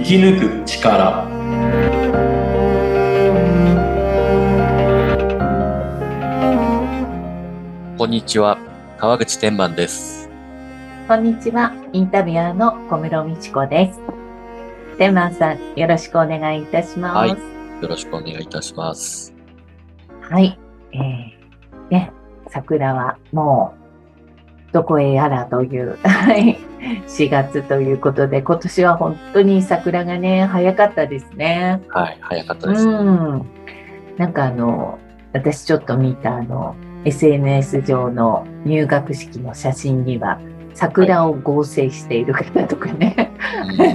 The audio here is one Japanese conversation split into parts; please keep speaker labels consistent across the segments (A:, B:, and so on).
A: 生き抜く力
B: こんにちは、川口天満です。
C: こんにちは。インタビュアーの小室美智子です。天満さん、よろしくお願いいたします。
B: はいよろしくお願いいたします。
C: はい。えー、ね、桜はもう、どこへやらという、はい。4月ということで、今年は本当に桜がね、早かったですね。
B: はい、早かった
C: う
B: です。
C: ん。なんかあの、私ちょっと見たあの、SNS 上の入学式の写真には、桜を合成している方とかね、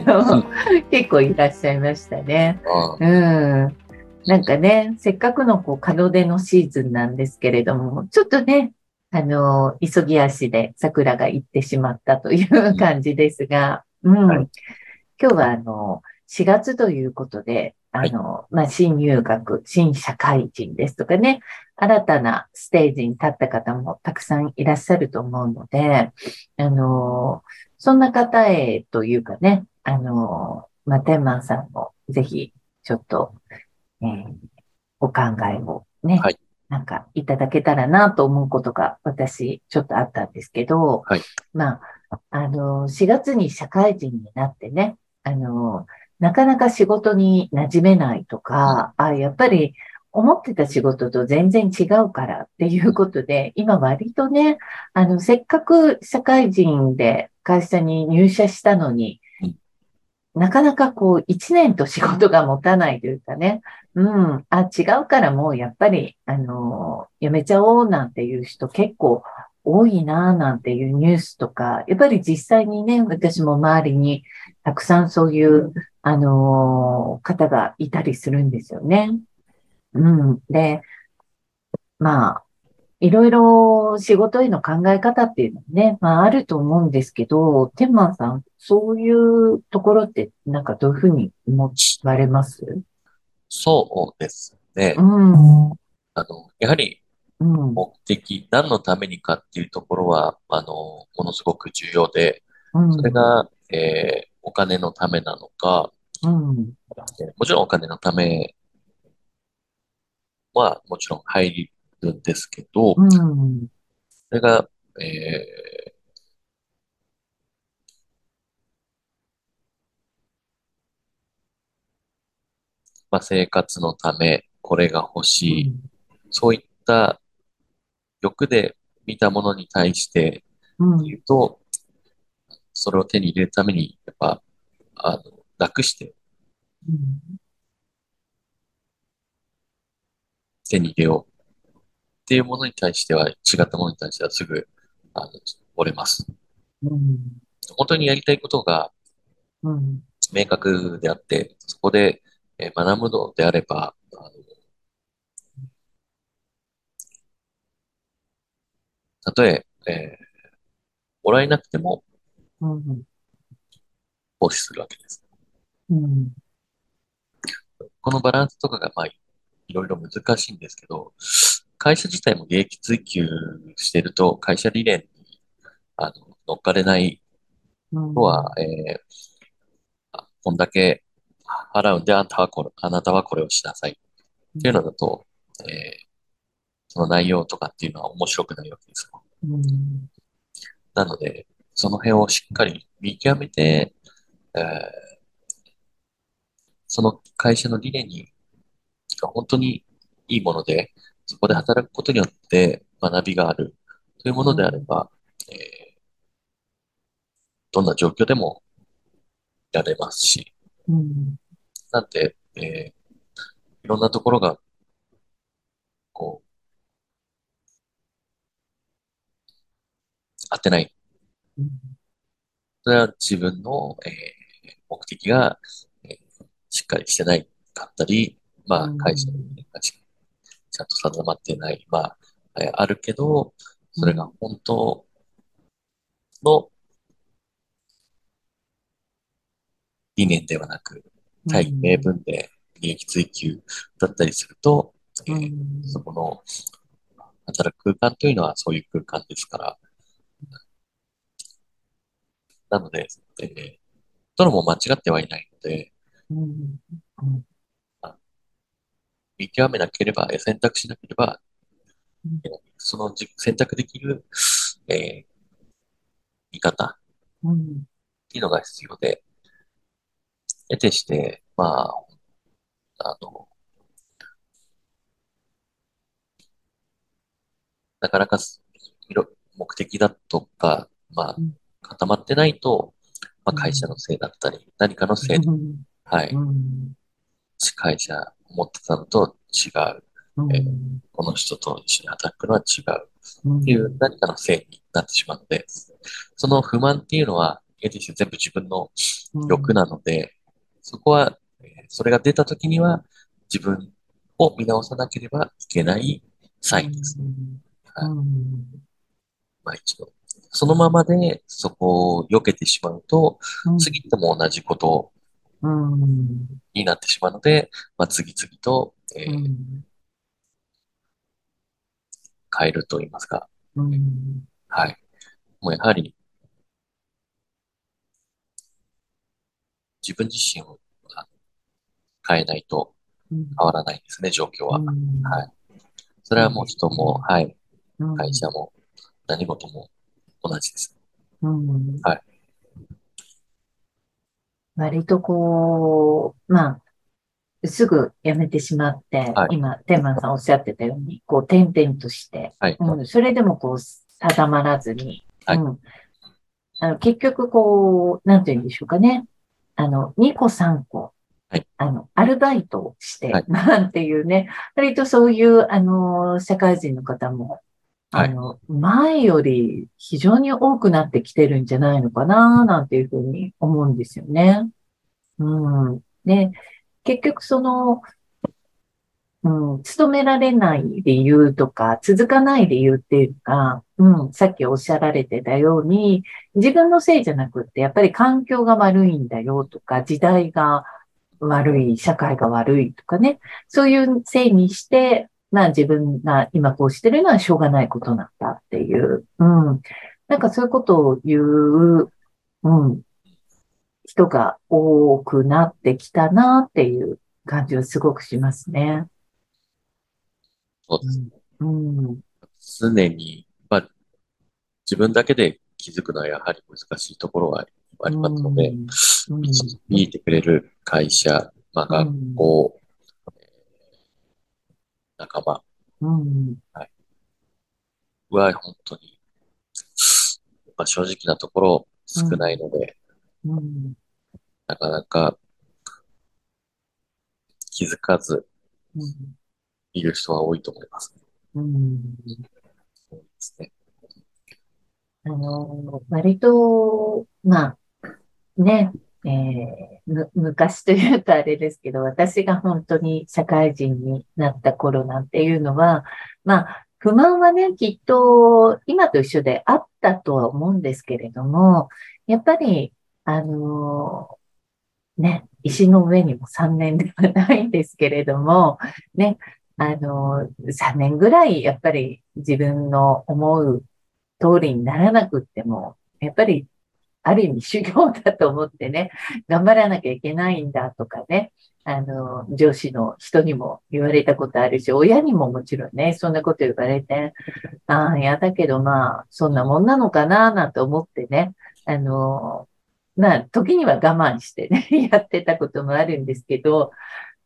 B: うん
C: 結構いらっしゃいましたね。
B: あ
C: うん。なんかね、せっかくのこう門出のシーズンなんですけれども、ちょっとね、あの、急ぎ足で桜が行ってしまったという感じですが、うん。
B: はい。
C: 今日はあの、4月ということで、あの、まあ、新入学、新社会人ですとかね、新たなステージに立った方もたくさんいらっしゃると思うので、あの、そんな方へというかね、あの、まあ、天満さんもぜひ、ちょっと、えーお考えをね、
B: はい
C: なんかいただけたらなと思うことが私ちょっとあったんですけど、
B: はい。
C: まあ、あの、4月に社会人になってね、あの、なかなか仕事に馴染めないとか、あ、やっぱり思ってた仕事と全然違うからっていうことで、今割とね、あの、せっかく社会人で会社に入社したのに
B: うん、
C: なかなかこう、一年と仕事が持たないというかね、うん、あ、違うからもうやっぱり、あの、やめちゃおうなんていう人結構多いなぁなんていうニュースとか、やっぱり実際にね、私も周りにたくさんそういう、あの方がいたりするんですよね。うん。で、まあ、いろいろ仕事への考え方っていうのはね、まああると思うんですけど、天満さん、そういうところってなんかどういうふうに思われます？
B: そうですね
C: う。ん。
B: あの、やはり
C: うん。
B: 目的、何のためにかっていうところは、あの、ものすごく重要で、
C: うん。
B: それが、えーお金のためなのか、
C: うん。
B: えーもちろんお金のためはもちろん入るんですけど、
C: うん。
B: それが、えーまあ、生活のため、これが欲しい、そういった欲で見たものに対して
C: うん。
B: 言うと、それを手に入れるために、やっぱ、あの、楽して手に入れようっていうものに対しては、違ったものに対してはすぐ、あの、折れます。
C: うん。
B: 本当にやりたいことが
C: うん。
B: 明確であって、そこで、えー学ぶのであれば、あの、たとえ、えーもらえなくても
C: うん。
B: 奉仕するわけです。
C: うん。
B: このバランスとかが、まあ、いろいろ難しいんですけど、会社自体も利益追求してると、会社理念に、あの、乗っかれない
C: うん。
B: のは、えーあこんだけ払うんで、あんたはこれ、あなたはこれをしなさいっていうのだと、えーその内容とかっていうのは面白くないわけですよ。
C: うん。
B: なので、その辺をしっかり見極めて、えーその会社の理念に、が本当にいいもので、そこで働くことによって学びがあるというものであれば、えーどんな状況でもやれますし、
C: うん。
B: なんで、えーいろんなところが、こう、合ってない。それは自分の、えー目的が、えーしっかりしてないかったり、まあ、
C: うん
B: 会社の理念がしちゃんと定まってない、まあ、えーあるけど、それが本当の理念ではなく、大義名分で利益追求だったりすると、えー
C: うん。
B: そこの働く空間というのはそういう空間ですから、なので、えーどれも間違ってはいないので、
C: うん。うん。
B: 見極めなければ、え選択しなければ
C: うん、
B: えそのじ選択できる、えー見方っ
C: うん。
B: ていうのが必要で、得てして、まあ、あの、なかなかすいろ目的だとか、まあ
C: うん、
B: 固まってないと、まあ、
C: うん
B: 会社のせいだったり、何かのせい。はい、
C: うん。
B: 会社思ってたのと違う、
C: うん。
B: この人と一緒に働くのは違う
C: うん。
B: っていう何かのせいになってしまうので、その不満っていうのは、全部自分の欲なので、そこは、えーそれが出た時には自分を見直さなければいけないサインです。
C: うん。うん。
B: まあ一度。そのままでそこを避けてしまうと、
C: うん。
B: 次とも同じこと
C: うん。
B: になってしまうので、まあ次々と、えー
C: うん。
B: 変えると言いますか。
C: うん。
B: はい。もうやはり、自分自身をあ変えないと
C: うん。
B: 変わらないですね、状況は。
C: うん。
B: はい。それはもう人も、はい。
C: うん。
B: 会社も、何事も同じです。
C: うん。
B: はい。
C: 割とこう、まあ、すぐ辞めてしまって、
B: はい
C: 今、天満さんおっしゃってたように、こう、転々として、
B: はい。
C: うん、それでもこう、定まらずに、
B: はい
C: うん。あの、結局こう、なんて言うんでしょうかね。あの、2個3個、
B: はい
C: あの、アルバイトをして、
B: はい
C: なんていうね、割とそういう、あの、社会人の方も、
B: はい
C: あの、前より非常に多くなってきてるんじゃないのかな、なんていうふうに思うんですよね。うん。で、結局その、うん、勤められない理由とか、続かない理由っていうのが、うん、さっきおっしゃられてたように、自分のせいじゃなくって、やっぱり環境が悪いんだよとか、時代が悪い、社会が悪いとかね、そういうせいにして、まあ自分が今こうしてるのはしょうがないことなんだっていう、うん。なんかそういうことを言う、うん、人が多くなってきたなっていう感じはすごくしますね。
B: そうです。
C: うん。
B: 常に、まあ、自分だけで気づくのはやはり難しいところがありますので、
C: うん
B: 導いてくれる会社、まあ、学
C: うん
B: 校、仲間
C: うん。
B: は本当に、まあ、正直なところ少ないので、
C: うん。
B: なかなか気づかず
C: うん。
B: いる人は多いと思います。
C: うん。
B: そうですね。
C: あの、割と、まあ、ね、えーむ、昔というとあれですけど、私が本当に社会人になった頃なんていうのは、まあ、不満はね、きっと今と一緒であったとは思うんですけれども、やっぱり、あのね、石の上にも3年ではないんですけれども、ね、あの3年ぐらいやっぱり自分の思う通りにならなくっても、やっぱりある意味修行だと思ってね、頑張らなきゃいけないんだとかね、あの、上司の人にも言われたことあるし、親にももちろんね、そんなこと言われて、ああ、やだけどまあ、そんなもんなのかな、なんて思ってね、あの、まあ、時には我慢してね、やってたこともあるんですけど、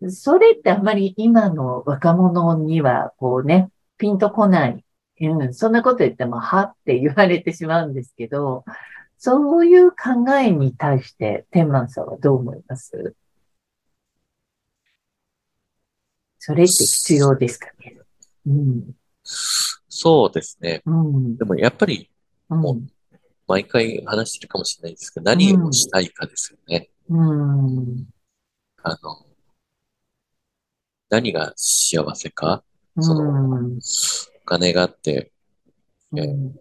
C: それってあんまり今の若者には、こうね、ピンとこない。うん、そんなこと言っても、はって言われてしまうんですけど、そういう考えに対して、天満さんはどう思います？それって必要ですかね？うん。
B: そうですね。
C: うん。
B: でもやっぱり
C: うん。
B: 毎回話してるかもしれないですけど、何をしたいかですよね。
C: うん。
B: あの、何が幸せか、
C: う
B: その、
C: ん。
B: お金があって、
C: うん。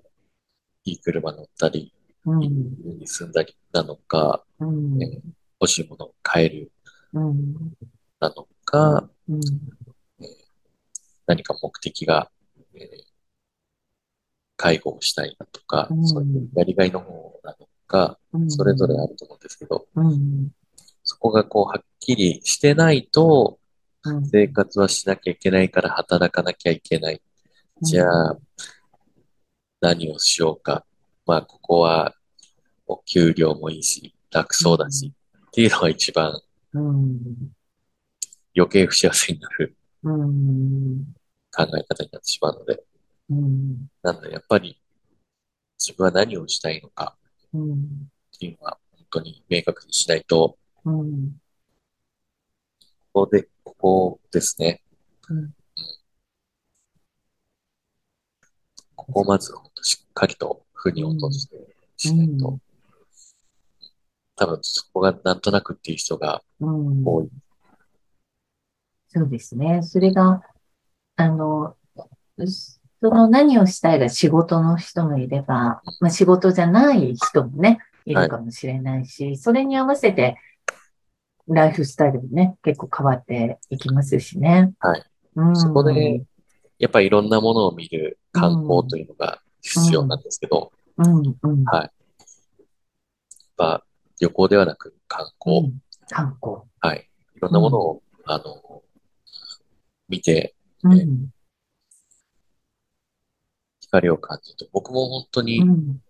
B: いい車乗ったり、に住んだりなのか、
C: うん。
B: え欲しいものを買える
C: うん。
B: なのか、
C: うん。
B: 何か目的が、えー介護をしたいなとか、
C: うん
B: そういうやりがいの方なのか、
C: うん。
B: それぞれあると思うんですけど、
C: うん。
B: そこがこう、はっきりしてないと、
C: うん。
B: 生活はしなきゃいけないから働かなきゃいけない。じゃあ、何をしようか。まあ、ここは、お給料もいいし、楽そうだし、っていうのが一番
C: うん。
B: 余計不幸せになる
C: うん。
B: 考え方になってしまうので、
C: うん。
B: なので、やっぱり、自分は何をしたいのか
C: うん。
B: っていうのは、本当に明確にしないと、
C: うん。
B: ここで、ここですね。
C: うん
B: ここをまず、しっかりと、腑に落としてしないと、
C: うん
B: 多分そこがなんとなくっていう人が
C: うん。
B: 多い。
C: そうですね。それが、あの、その何をしたいが仕事の人もいれば、まあ、仕事じゃない人もね、いるかもしれないし、それに合わせて、ライフスタイルもね、結構変わっていきますしね。
B: はい。
C: うん。
B: そこで、やっぱりいろんなものを見る観光というのが必要なんですけど、
C: うん、うん。
B: はい。やっぱ旅行ではなく観
C: う
B: 光、
C: ん観光。
B: はい。いろんなものを、あの、見て
C: うん。
B: 光を感じると、僕も本当に
C: うん。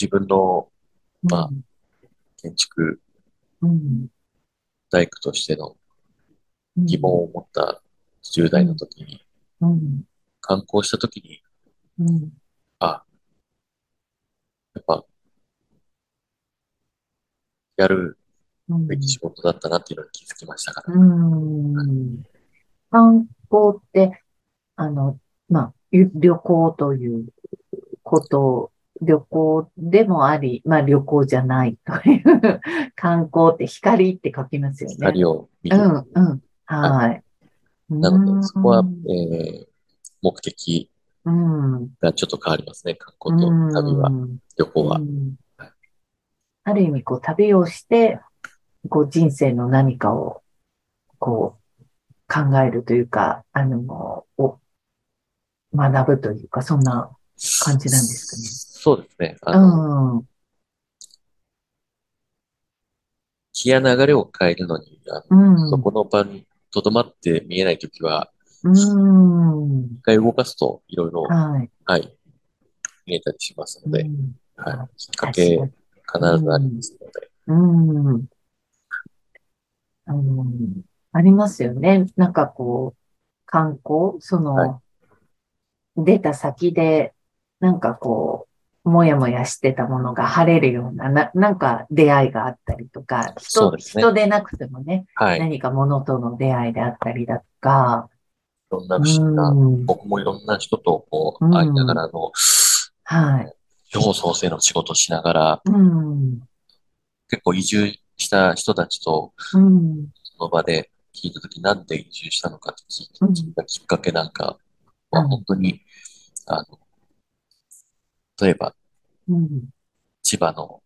B: 自分のまあ建築
C: うん。
B: 大工としての
C: うん。
B: 疑問を持った10代の時に、
C: うん。
B: 観光した時に、
C: うん。
B: あ、やっぱ、やる
C: うん。
B: べき仕事だったなっていうのに気づきましたから。
C: うん。観光って、あの、まあ、ゆ旅行ということ、旅行でもあり、まあ旅行じゃないという、観光って光って書きますよね。
B: 光を見る。
C: うん、うん。はい。
B: なので、そこは、
C: うん
B: えー目的
C: うん。
B: がちょっと変わりますね。観光と旅は、
C: うん
B: 旅行は。
C: ある意味、こう、旅をして、こう、人生の何かを、こう、考えるというか、あの、を学ぶというか、そんな感じなんですかね。
B: そうですね。あ
C: う
B: の、
C: ん。
B: 気や流れを変えるのに、あの
C: うん。
B: そこの場に留まって見えないときは、
C: うん。
B: 一回動かすといろいろ、
C: はい。
B: はい、見えたりしますので、
C: うん
B: はい、きっかけ
C: 確
B: 必ずありますので、
C: うん。あの、ありますよね。なんかこう、観光、その、
B: は
C: 出た先で、なんかこう、もやもやしてたものが晴れるような、な、なんか出会いがあったりとか、人、
B: ですね
C: 人でなくてもね、
B: はい、い
C: 何か物との出会いであったりだとか、
B: ろんな不思議な、
C: うん。
B: 僕もいろんな人とこう、
C: うん
B: 会いながらの、
C: はい。
B: 地方創生の仕事をしながら、
C: うん。
B: 結構移住した人たちと
C: うん。
B: その場で聞いたとき、なんで移住したのかって聞いたきっかけなんかは
C: うん
B: 本当に、あの、例えば
C: うん。
B: 千葉の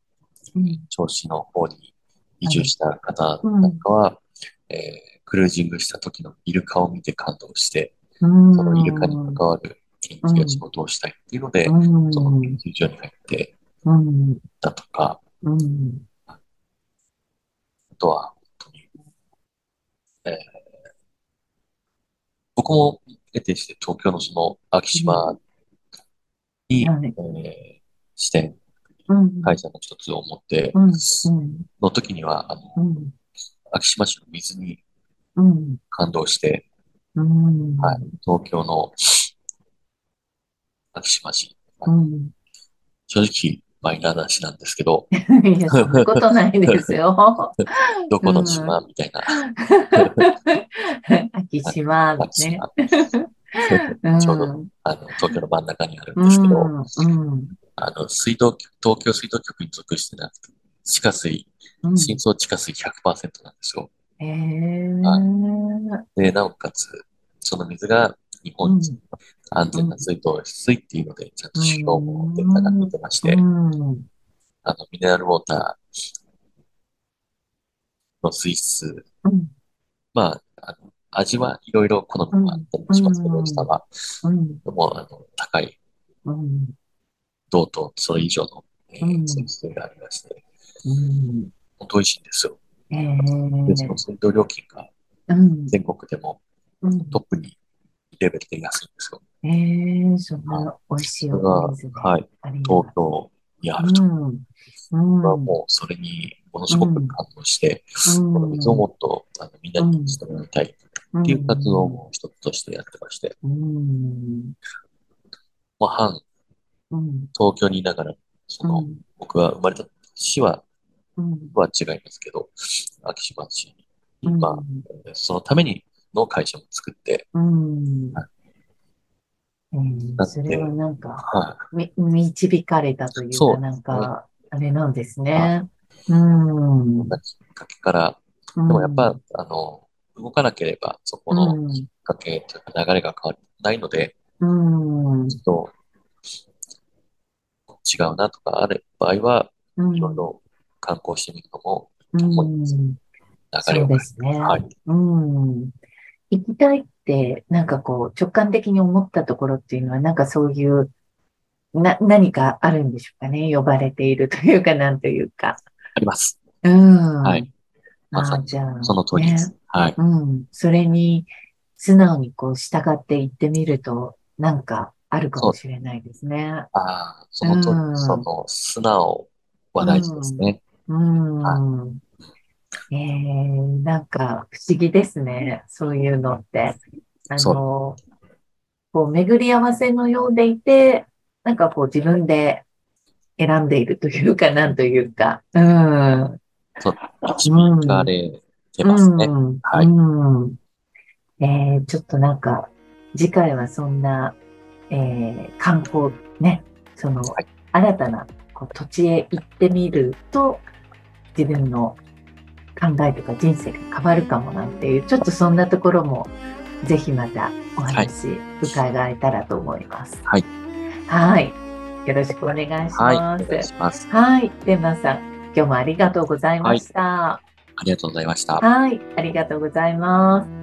C: うん。
B: 銚子の方に移住した方なんかは、えークルージングした時のイルカを見て感動して、
C: うん。
B: そのイルカに関わる研究や仕事をしたいっていうので、
C: うん。
B: その研究所に入って
C: うん。
B: たとか、
C: うん。
B: あとは、本当に、えー僕も得てして東京のその昭島に、
C: はい
B: えー支店、
C: うん。
B: 会社の一つを持って、
C: うん。
B: の時には、あの、
C: うん。
B: 昭島市の水に
C: うん。
B: 感動して、
C: うん。
B: はい、東京の昭島市、
C: うん。
B: 正直マイナーな市なんですけど、
C: いや、そんなことないですよ。
B: どこの島みたいな、
C: 秋島ね。
B: 島、ちょうど
C: ん。
B: あの東京の真ん中にあるん
C: う
B: ですけど、
C: ん。うん。
B: あの水道局、東京水道局に属してなくて、地下水、
C: うん。
B: 深層地下水100%なんですよ。
C: へえ。
B: で、なおかつ、その水が日本一安全な水道水っていうので、ちゃんと指標もデータが出てまして、
C: うん。
B: あの、ミネラルウォーターの水質、
C: うん。
B: まあ、あの味はいろいろ好みもあったりもしますけど、
C: うん
B: 下は、も、あの、高い、
C: うん。
B: 銅とそれ以上の、えー
C: うん
B: 水質がありまして、
C: うん。
B: 本当美味しいんですよ。
C: え
B: で、そ
C: ー
B: の水道料金が
C: うん。
B: 全国でも
C: うん。
B: トップにレベルで安いんですよ。
C: えー、そんな美味しいお水で
B: はい、東。京にあると。
C: うん。うん。
B: はもうそれにものすごく感動して、
C: うん
B: この水をもっとあのみんなにしてもらいたいっていう活動も一つとしてやってまして、
C: うん。
B: まあ、半
C: うん。
B: 東京にいながら、その、僕が生まれた市は、
C: うん。
B: は違いますけど、昭島市に、
C: うん。
B: まあ、そのためにの会社も作って、
C: うん
B: は。
C: うんそれはなんか、
B: は
C: み、導かれたというか、
B: そう
C: なんか、あれなんです
B: は
C: ね。うん。
B: い、きっかけから、
C: で
B: でもやっぱ、あの、動かなければ、そこの
C: うん。
B: きっかけというか流れが変わらないので、
C: うん。
B: ちょっと違うなとかある場合は、
C: うん
B: いろいろ観光してみるのも、
C: うん。
B: 流
C: そう
B: れを。
C: ですね。
B: はい。
C: うん。行きたいなんかこう、直感的に思ったところっていうのは、なんかそういう、な、何かあるんでしょうかね。呼ばれているというか、なんというか。
B: あります。
C: うん。
B: はい。まさに
C: じゃあ、
B: その通りです。
C: ね。
B: はい。
C: うん。それに、素直にこう、従っていってみると、なんかあるかもしれないですね。
B: ああ、その通り、
C: うん
B: その素直は大事ですね。
C: うん。えー、なんか不思議ですね。そういうのって。あ
B: そ
C: の、こう、巡り合わせのようでいて、なんかこう自分で選んでいるというか、なんというか。うん。
B: 導かれてますね。
C: うん。
B: はい
C: うん。えー、ちょっとなんか、次回はそんな、えー、観光ね、その、
B: はい
C: 新たなこう土地へ行ってみると、自分の考えとか人生が変わるかもなんていう、ちょっとそんなところも、ぜひまたお話伺えたらと思います。
B: はい。
C: はい。よろしくお願いします。
B: はい。お願いします。
C: はい。で、まさん、今日もありがとうございました。
B: ありがとうございました。
C: はい。ありがとうございます。